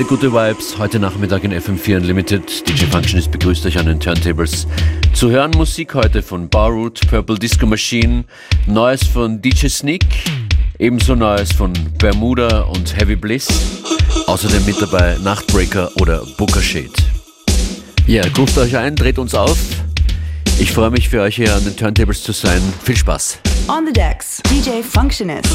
viele gute Vibes. Heute Nachmittag in FM4 Unlimited. DJ Functionist begrüßt euch an den Turntables. Zu hören Musik heute von Barroot, Purple Disco Machine, Neues von DJ Sneak, ebenso Neues von Bermuda und Heavy Bliss. Außerdem mit dabei Nachtbreaker oder Booker Shade. Ja, ruft euch ein, dreht uns auf. Ich freue mich für euch hier an den Turntables zu sein. Viel Spaß. On the decks, DJ Functionist.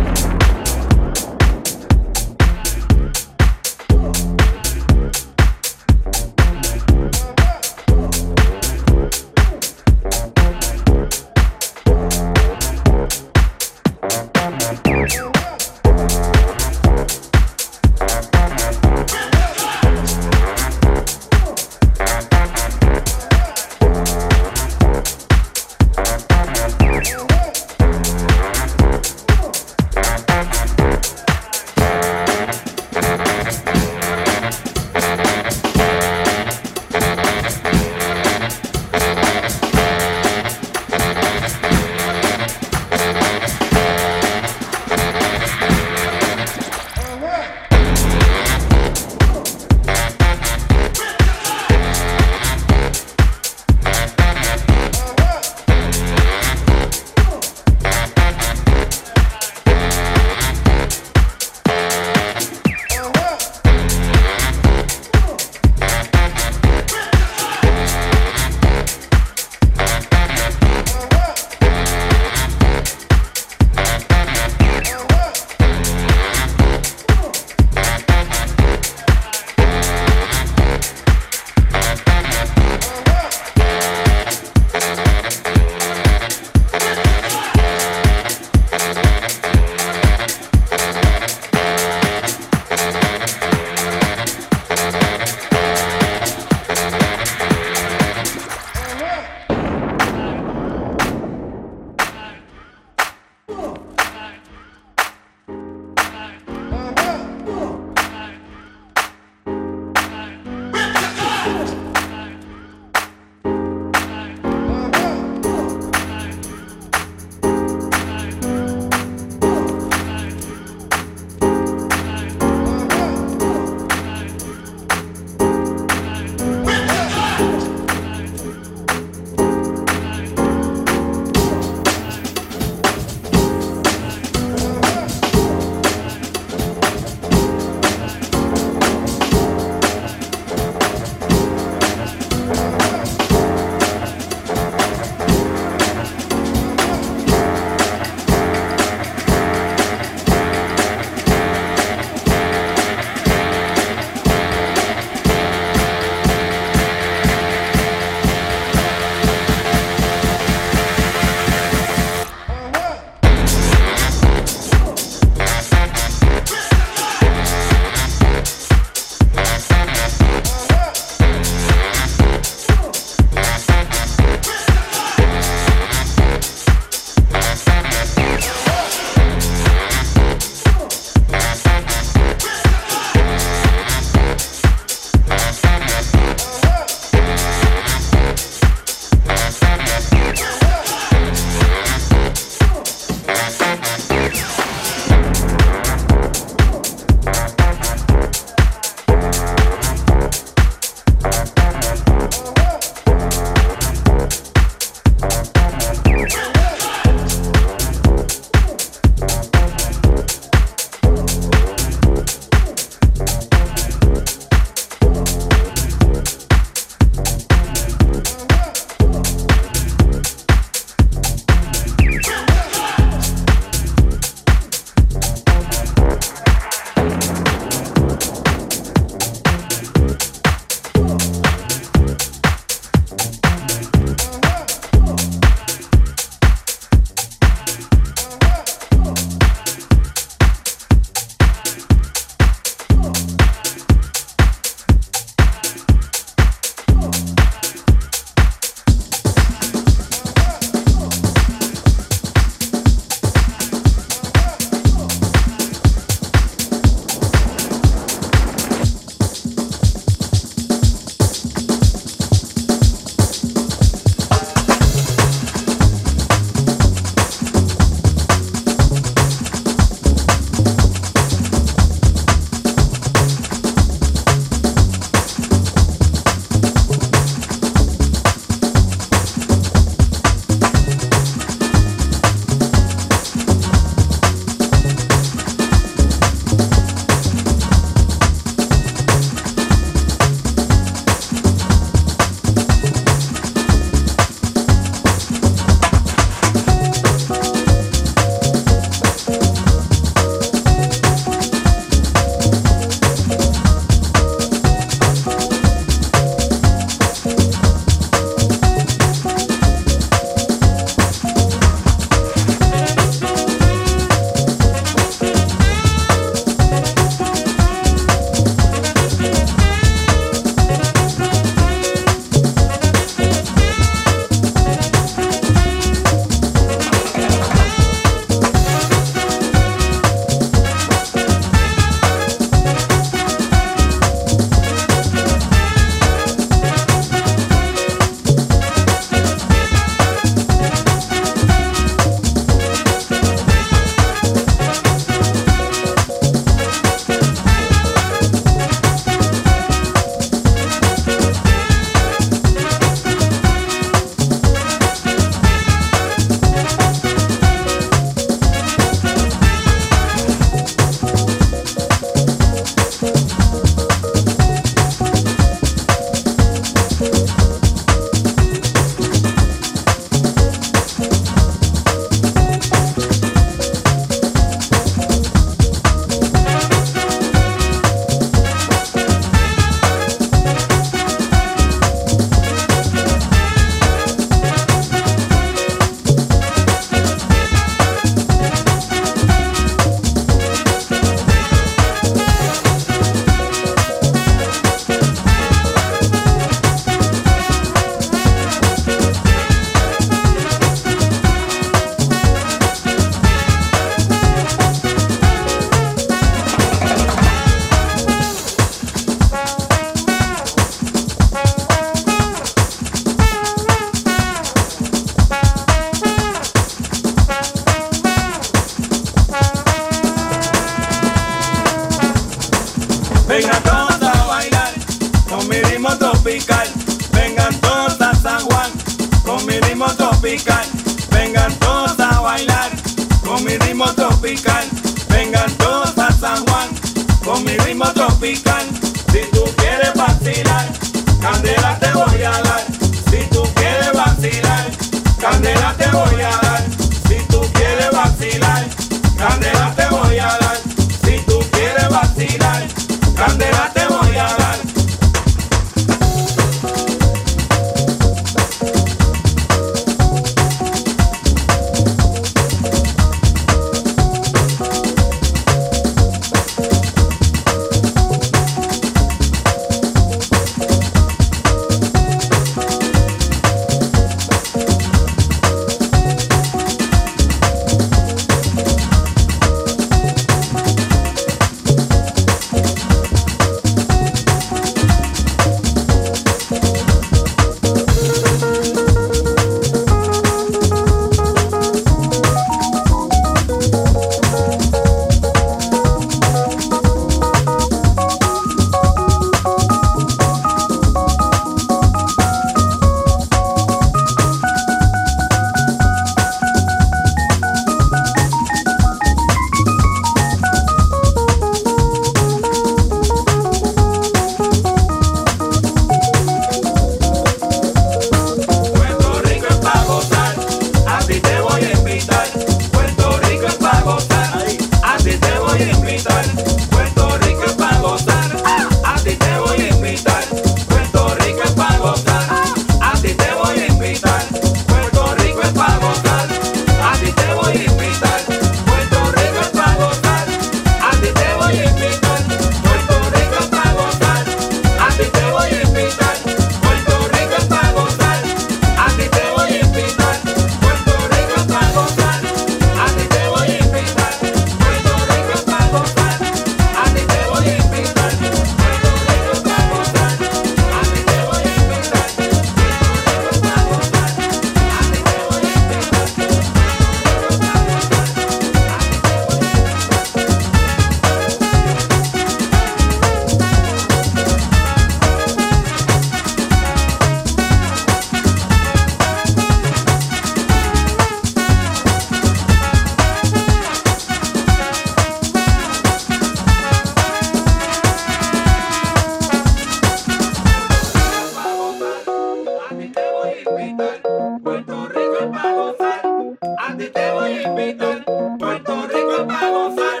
Puerto Rico es para gozar.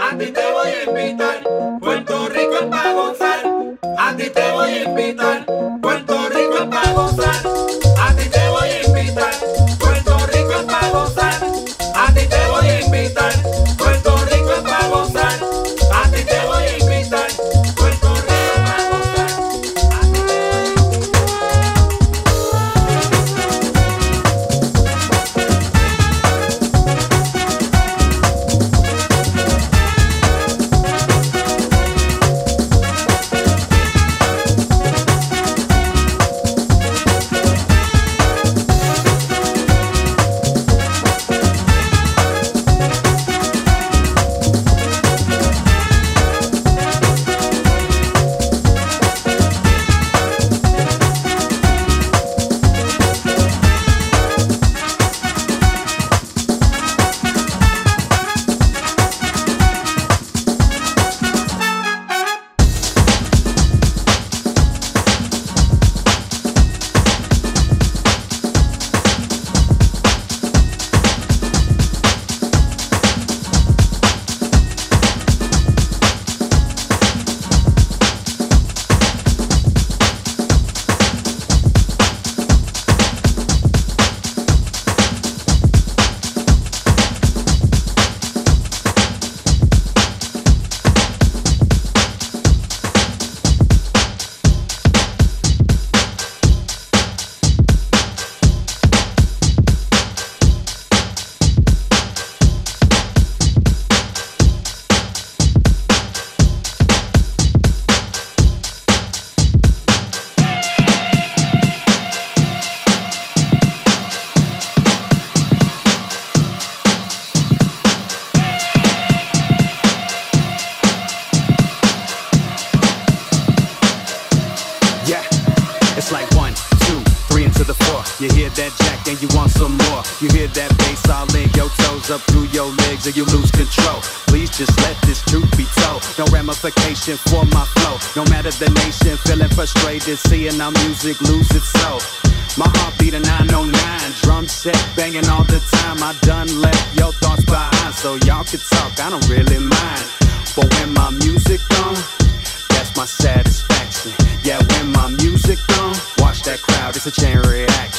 A ti te voy a invitar, Puerto Rico es para gozar. A ti te voy a invitar. for my flow. No matter the nation, feeling frustrated, seeing our music lose itself. My heart beat a 909, drum set banging all the time. I done left your thoughts behind, so y'all could talk, I don't really mind. But when my music on, that's my satisfaction. Yeah, when my music on, watch that crowd, it's a chain reaction.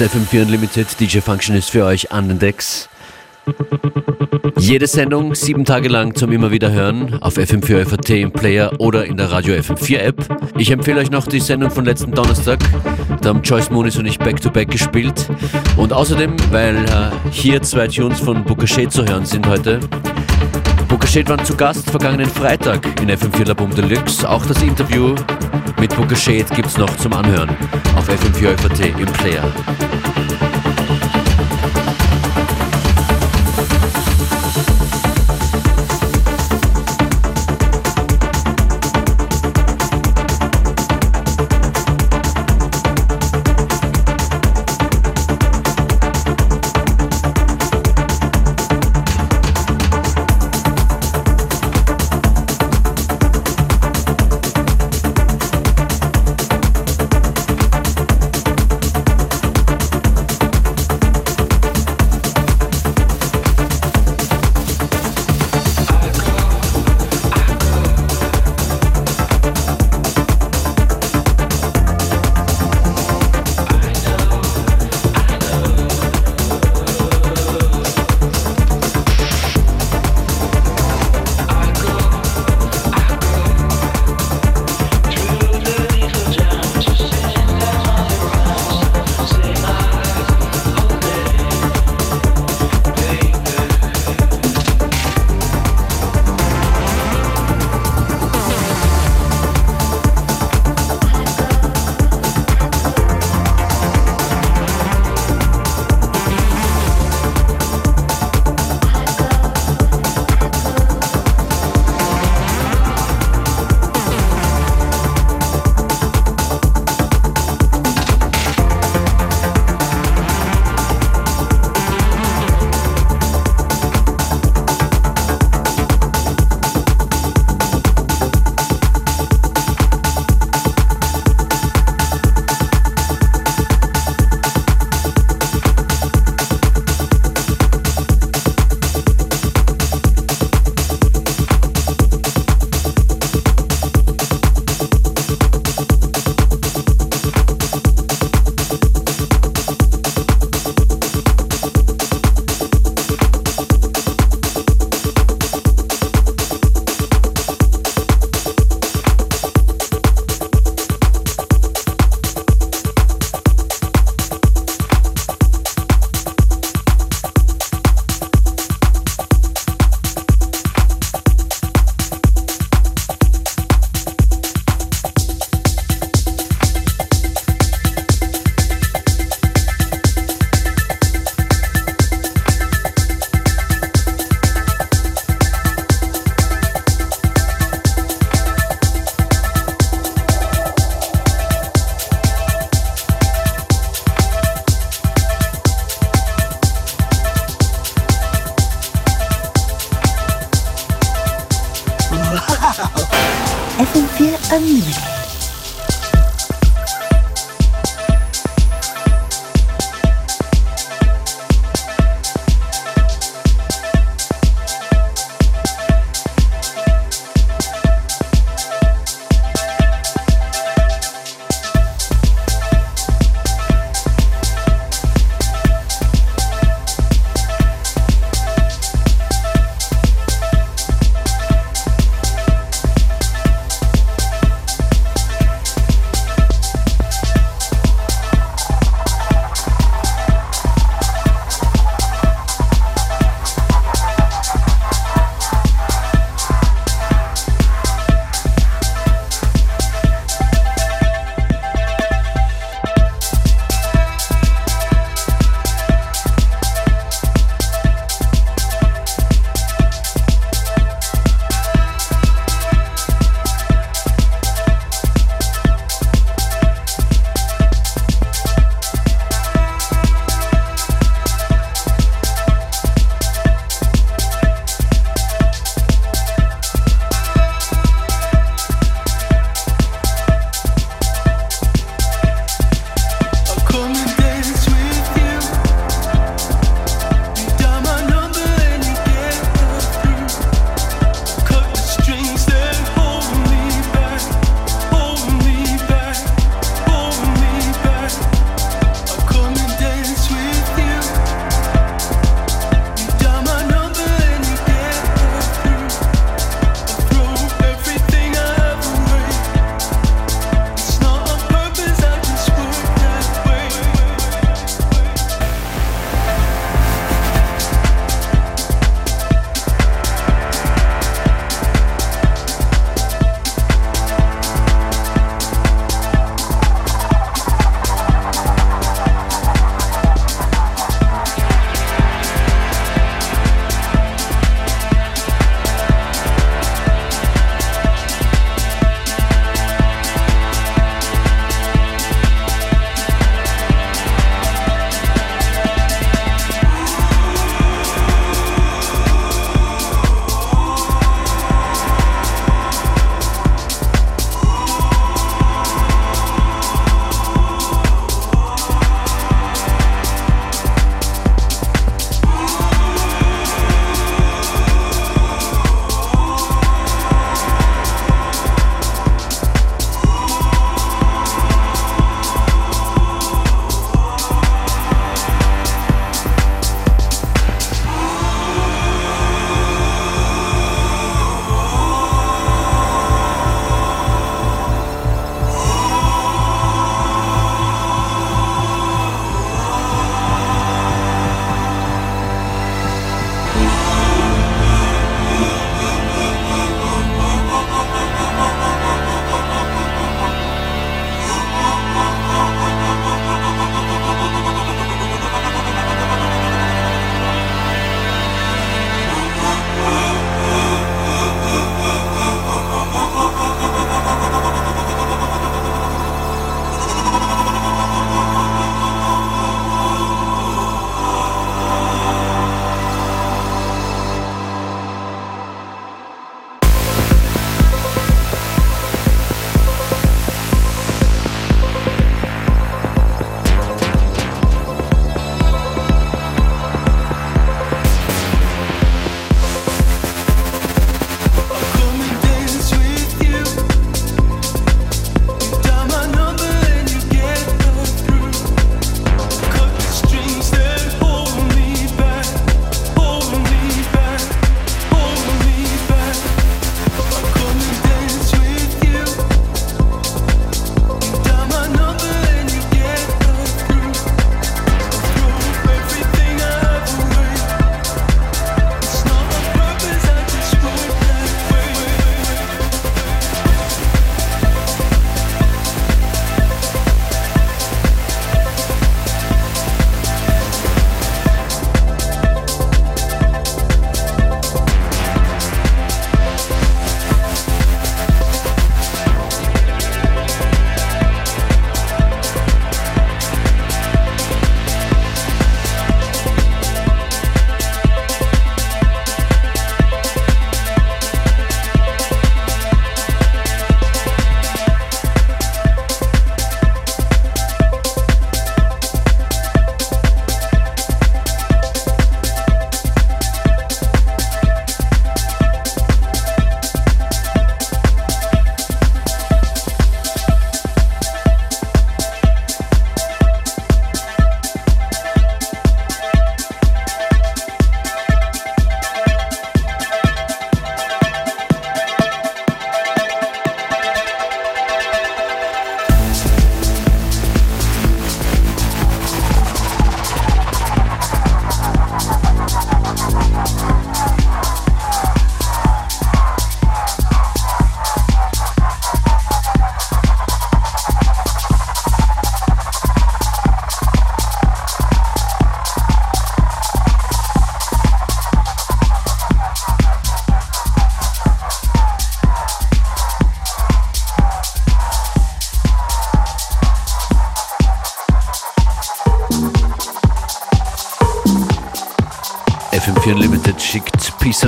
Ist FM4 Unlimited. DJ Function ist für euch an den Decks. Jede Sendung sieben Tage lang zum immer wieder hören auf FM4 FAT im Player oder in der Radio FM4 App. Ich empfehle euch noch die Sendung von letzten Donnerstag. Da haben Joyce Moonis und ich Back-to-Back -back gespielt. Und außerdem, weil äh, hier zwei Tunes von Bukashet zu hören sind heute, Bukashet waren zu Gast vergangenen Freitag in FM4 Labum Deluxe. Auch das Interview mit Bukashet gibt es noch zum Anhören auf FM4 FAT im Player.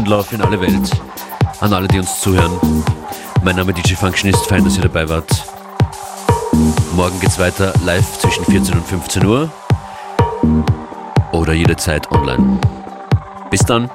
Love in alle Welt. An alle, die uns zuhören. Mein Name DJ Function ist, fein, dass ihr dabei wart. Morgen geht's weiter live zwischen 14 und 15 Uhr oder jederzeit online. Bis dann.